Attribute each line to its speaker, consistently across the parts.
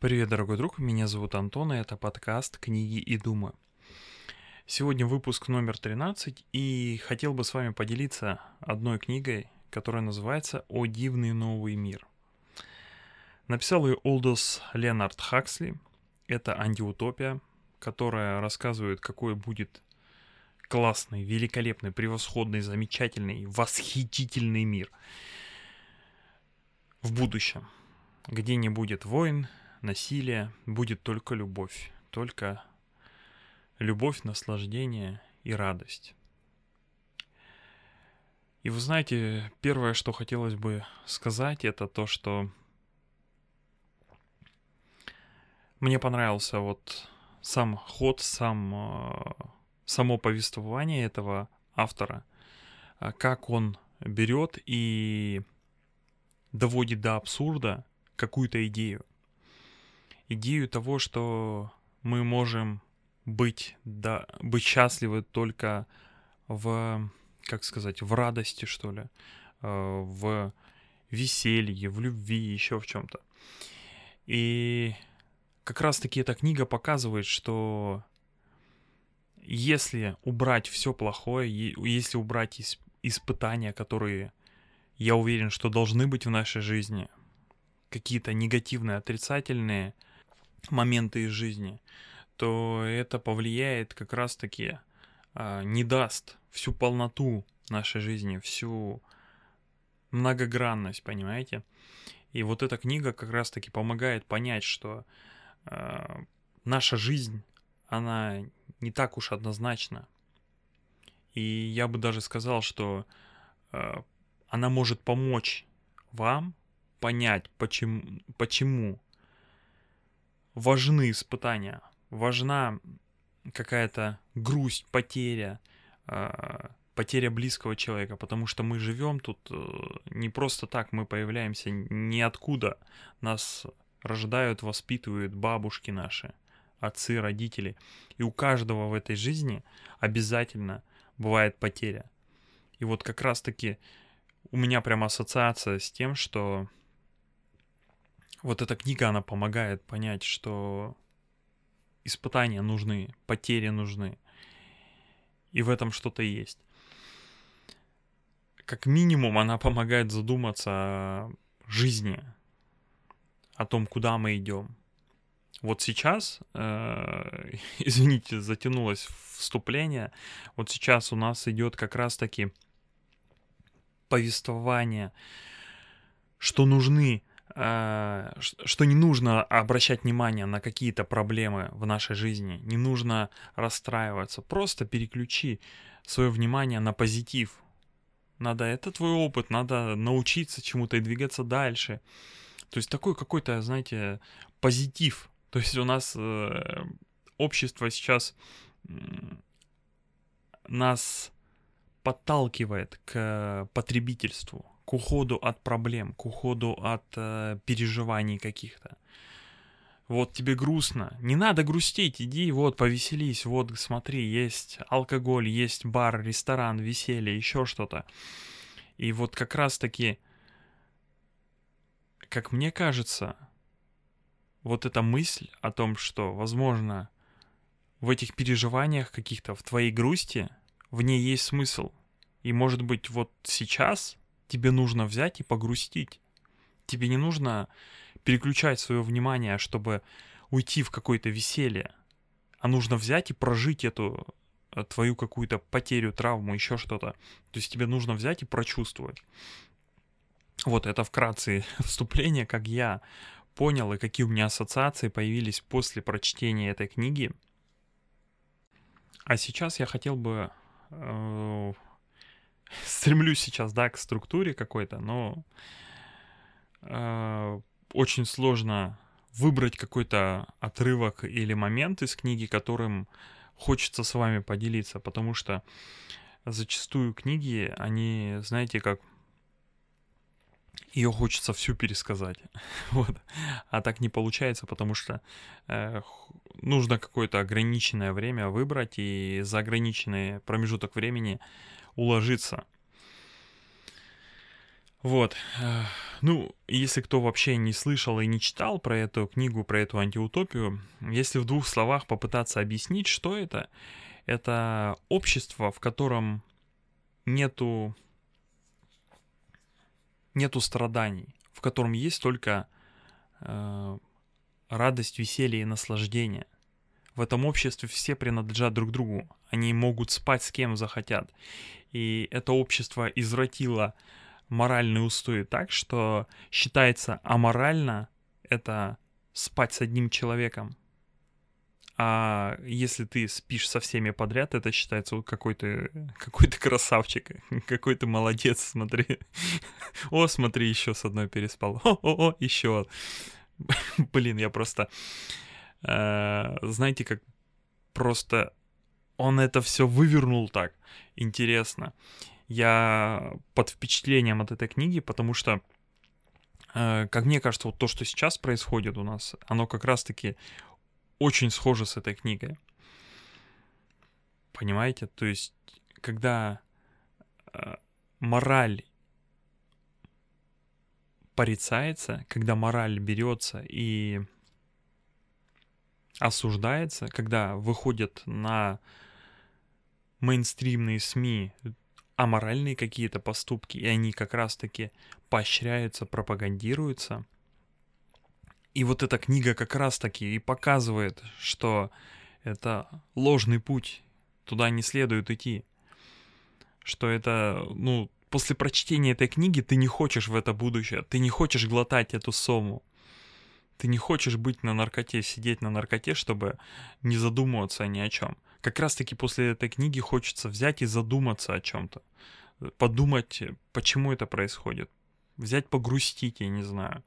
Speaker 1: Привет, дорогой друг, меня зовут Антон, и это подкаст «Книги и думы». Сегодня выпуск номер 13, и хотел бы с вами поделиться одной книгой, которая называется «О дивный новый мир». Написал ее Олдос Леонард Хаксли. Это антиутопия, которая рассказывает, какой будет классный, великолепный, превосходный, замечательный, восхитительный мир в будущем, где не будет войн, насилия, будет только любовь, только любовь, наслаждение и радость. И вы знаете, первое, что хотелось бы сказать, это то, что мне понравился вот сам ход, сам э, само повествование этого автора, а, как он берет и доводит до абсурда какую-то идею. Идею того, что мы можем быть, да, быть счастливы только в, как сказать, в радости, что ли, э, в веселье, в любви, еще в чем-то. И как раз-таки эта книга показывает, что если убрать все плохое, если убрать испытания, которые, я уверен, что должны быть в нашей жизни, какие-то негативные, отрицательные моменты из жизни, то это повлияет как раз-таки, а, не даст всю полноту нашей жизни, всю многогранность, понимаете? И вот эта книга как раз-таки помогает понять, что э, наша жизнь, она не так уж однозначно. И я бы даже сказал, что э, она может помочь вам понять, почему, почему важны испытания, важна какая-то грусть, потеря, э, потеря близкого человека, потому что мы живем тут э, не просто так, мы появляемся ниоткуда, нас рождают, воспитывают бабушки наши отцы, родители. И у каждого в этой жизни обязательно бывает потеря. И вот как раз-таки у меня прям ассоциация с тем, что вот эта книга, она помогает понять, что испытания нужны, потери нужны. И в этом что-то есть. Как минимум, она помогает задуматься о жизни, о том, куда мы идем, вот сейчас, э, извините, затянулось вступление, вот сейчас у нас идет как раз-таки повествование, что нужны, что не нужно обращать внимание на какие-то проблемы в нашей жизни, не нужно расстраиваться, просто переключи свое внимание на позитив. Надо, это твой опыт, надо научиться чему-то и двигаться дальше. То есть такой какой-то, знаете, позитив то есть у нас э, общество сейчас э, нас подталкивает к потребительству, к уходу от проблем, к уходу от э, переживаний каких-то. Вот тебе грустно, не надо грустить, иди вот повеселись, вот смотри, есть алкоголь, есть бар, ресторан, веселье, еще что-то. И вот как раз таки, как мне кажется, вот эта мысль о том, что, возможно, в этих переживаниях каких-то, в твоей грусти, в ней есть смысл. И, может быть, вот сейчас тебе нужно взять и погрустить. Тебе не нужно переключать свое внимание, чтобы уйти в какое-то веселье, а нужно взять и прожить эту э, твою какую-то потерю, травму, еще что-то. То есть тебе нужно взять и прочувствовать. Вот это вкратце вступление, как я понял и какие у меня ассоциации появились после прочтения этой книги. А сейчас я хотел бы... Э, стремлюсь сейчас, да, к структуре какой-то, но э, очень сложно выбрать какой-то отрывок или момент из книги, которым хочется с вами поделиться, потому что зачастую книги, они, знаете, как ее хочется всю пересказать. вот. А так не получается, потому что э, нужно какое-то ограниченное время выбрать и за ограниченный промежуток времени уложиться. Вот. Ну, если кто вообще не слышал и не читал про эту книгу, про эту антиутопию, если в двух словах попытаться объяснить, что это, это общество, в котором нету, нету страданий, в котором есть только э, радость, веселье и наслаждение. В этом обществе все принадлежат друг другу. Они могут спать с кем захотят. И это общество извратило моральные устои так, что считается аморально это спать с одним человеком. А если ты спишь со всеми подряд, это считается какой-то какой то красавчик, какой то молодец, смотри. О, смотри, еще с одной переспал. О, о, о, еще. Блин, я просто... Э, знаете, как просто он это все вывернул так интересно. Я под впечатлением от этой книги, потому что, э, как мне кажется, вот то, что сейчас происходит у нас, оно как раз-таки очень схоже с этой книгой. Понимаете? То есть, когда э, мораль порицается, когда мораль берется и осуждается, когда выходят на мейнстримные СМИ аморальные какие-то поступки, и они как раз-таки поощряются, пропагандируются. И вот эта книга как раз-таки и показывает, что это ложный путь, туда не следует идти. Что это, ну, после прочтения этой книги ты не хочешь в это будущее, ты не хочешь глотать эту сому. Ты не хочешь быть на наркоте, сидеть на наркоте, чтобы не задумываться ни о чем как раз-таки после этой книги хочется взять и задуматься о чем-то. Подумать, почему это происходит. Взять погрустить, я не знаю.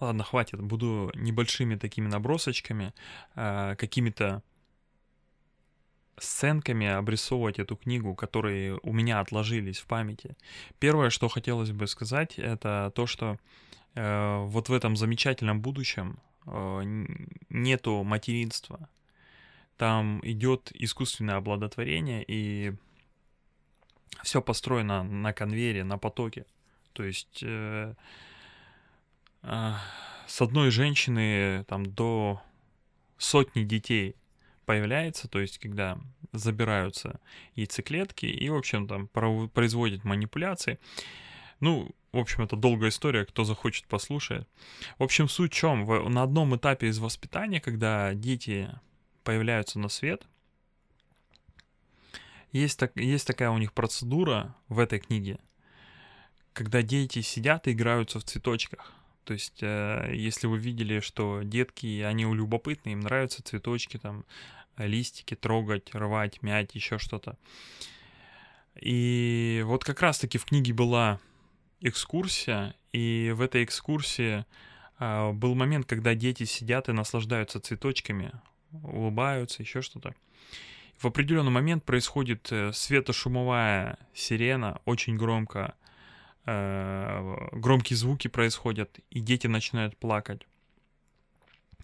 Speaker 1: Ладно, хватит. Буду небольшими такими набросочками, э, какими-то сценками обрисовывать эту книгу, которые у меня отложились в памяти. Первое, что хотелось бы сказать, это то, что э, вот в этом замечательном будущем Э, нету материнства. Там идет искусственное оплодотворение, и все построено на конвейере, на потоке. То есть э, э, с одной женщины там до сотни детей появляется, то есть когда забираются яйцеклетки и, в общем, там производят манипуляции. Ну, в общем, это долгая история, кто захочет послушает. В общем, суть в чем? На одном этапе из воспитания, когда дети появляются на свет, есть, так, есть такая у них процедура в этой книге, когда дети сидят и играются в цветочках. То есть, э, если вы видели, что детки, они любопытны, им нравятся цветочки, там, листики трогать, рвать, мять, еще что-то. И вот как раз-таки в книге была экскурсия, и в этой экскурсии а, был момент, когда дети сидят и наслаждаются цветочками, улыбаются, еще что-то. В определенный момент происходит э, светошумовая сирена, очень громко, э, громкие звуки происходят, и дети начинают плакать.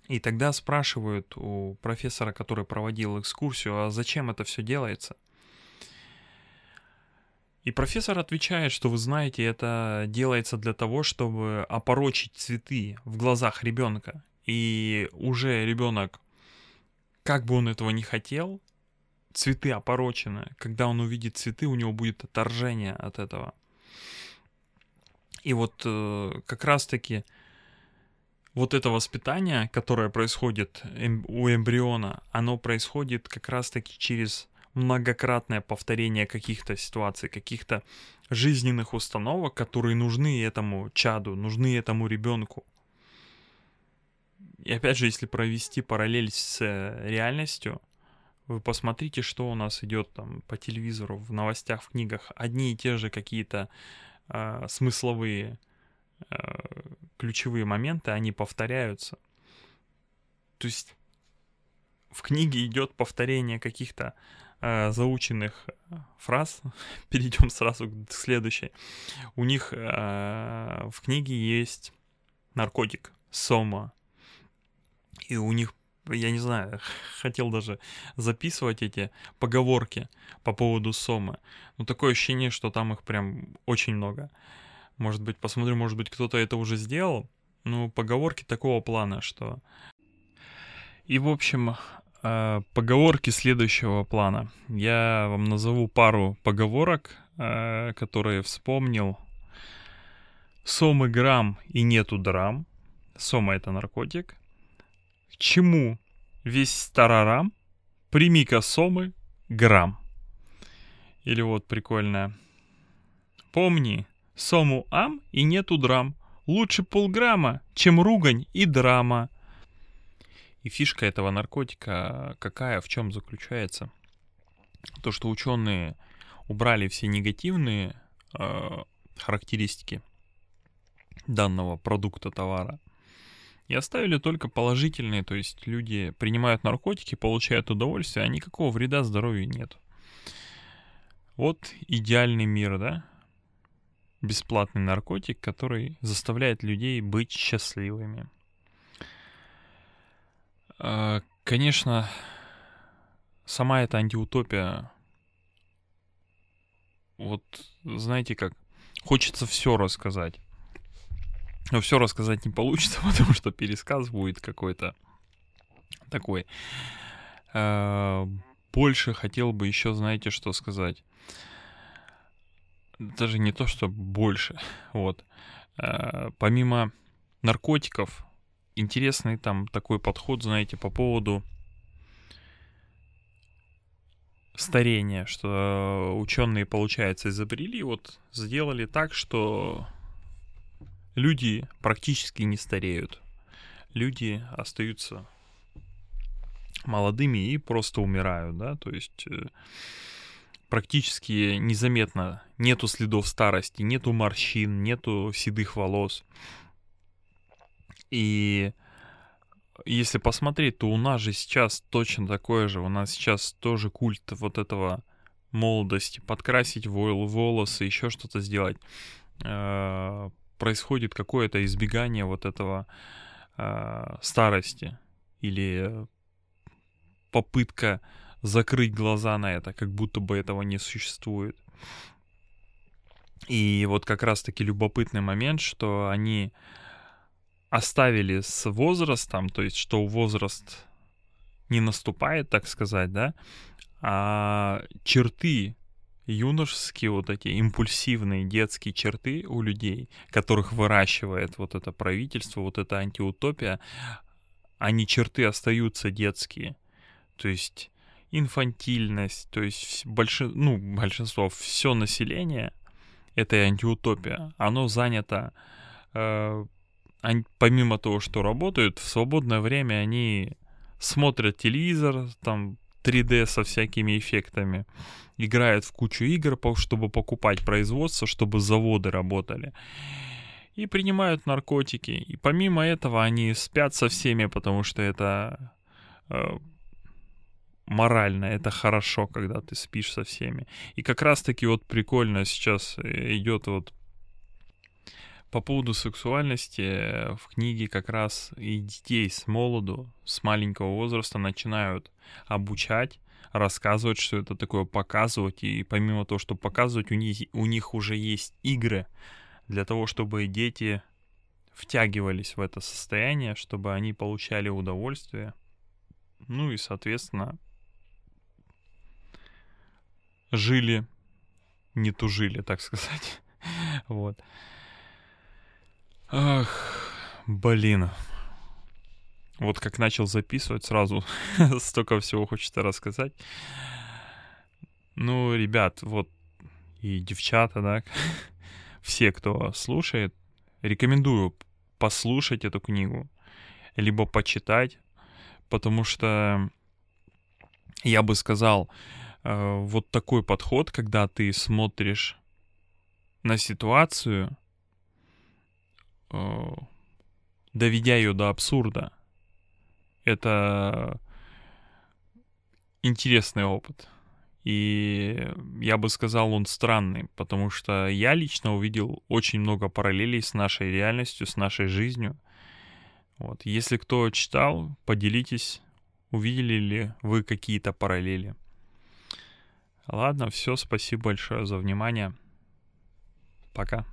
Speaker 1: И тогда спрашивают у профессора, который проводил экскурсию, а зачем это все делается – и профессор отвечает, что вы знаете, это делается для того, чтобы опорочить цветы в глазах ребенка. И уже ребенок, как бы он этого не хотел, цветы опорочены. Когда он увидит цветы, у него будет отторжение от этого. И вот э, как раз-таки вот это воспитание, которое происходит эм, у эмбриона, оно происходит как раз-таки через многократное повторение каких-то ситуаций, каких-то жизненных установок, которые нужны этому чаду, нужны этому ребенку. И опять же, если провести параллель с э, реальностью, вы посмотрите, что у нас идет там по телевизору, в новостях, в книгах. Одни и те же какие-то э, смысловые э, ключевые моменты, они повторяются. То есть в книге идет повторение каких-то э, заученных фраз. Перейдем сразу к следующей. У них э, в книге есть наркотик, сома. И у них я не знаю, хотел даже записывать эти поговорки по поводу Сомы. Но такое ощущение, что там их прям очень много. Может быть, посмотрю, может быть, кто-то это уже сделал. Ну, поговорки такого плана, что... И, в общем, э, поговорки следующего плана. Я вам назову пару поговорок, э, которые вспомнил. Сомы грамм и нету драм. Сома — это наркотик. К чему весь старарам? Прими-ка сомы грамм. Или вот прикольная. Помни, сому ам и нету драм. Лучше полграмма, чем ругань и драма. И фишка этого наркотика какая, в чем заключается? То, что ученые убрали все негативные э, характеристики данного продукта товара и оставили только положительные, то есть люди принимают наркотики, получают удовольствие, а никакого вреда здоровью нет. Вот идеальный мир, да? Бесплатный наркотик, который заставляет людей быть счастливыми. А, конечно, сама эта антиутопия, вот знаете как, хочется все рассказать. Но все рассказать не получится, потому что пересказ будет какой-то такой. А, больше хотел бы еще, знаете, что сказать. Даже не то, что больше. Вот. А, помимо наркотиков, интересный там такой подход, знаете, по поводу старения, что ученые, получается, изобрели, вот сделали так, что люди практически не стареют. Люди остаются молодыми и просто умирают, да, то есть э, практически незаметно нету следов старости, нету морщин, нету седых волос. И если посмотреть, то у нас же сейчас точно такое же, у нас сейчас тоже культ вот этого молодости, подкрасить волосы, еще что-то сделать э, происходит какое-то избегание вот этого э, старости или попытка закрыть глаза на это, как будто бы этого не существует. И вот как раз-таки любопытный момент, что они оставили с возрастом, то есть что возраст не наступает, так сказать, да, а черты юношеские вот эти импульсивные детские черты у людей, которых выращивает вот это правительство, вот эта антиутопия, они черты остаются детские. То есть инфантильность, то есть больше, ну, большинство, все население этой антиутопия, оно занято, э, они, помимо того, что работают, в свободное время они смотрят телевизор, там 3D со всякими эффектами, играют в кучу игр, чтобы покупать производство, чтобы заводы работали. И принимают наркотики. И помимо этого они спят со всеми, потому что это э, морально, это хорошо, когда ты спишь со всеми. И как раз-таки вот прикольно сейчас э, идет вот по поводу сексуальности э, в книге как раз и детей с молоду, с маленького возраста начинают обучать, рассказывать, что это такое, показывать. И помимо того, что показывать, у них, у них уже есть игры для того, чтобы дети втягивались в это состояние, чтобы они получали удовольствие. Ну и, соответственно, жили, не тужили, так сказать. вот. Ах, блин. Вот как начал записывать, сразу столько всего хочется рассказать. Ну, ребят, вот и девчата, да, все, кто слушает, рекомендую послушать эту книгу, либо почитать, потому что я бы сказал, э, вот такой подход, когда ты смотришь на ситуацию, доведя ее до абсурда, это интересный опыт. И я бы сказал, он странный, потому что я лично увидел очень много параллелей с нашей реальностью, с нашей жизнью. Вот. Если кто читал, поделитесь увидели ли вы какие-то параллели. Ладно, все, спасибо большое за внимание. Пока.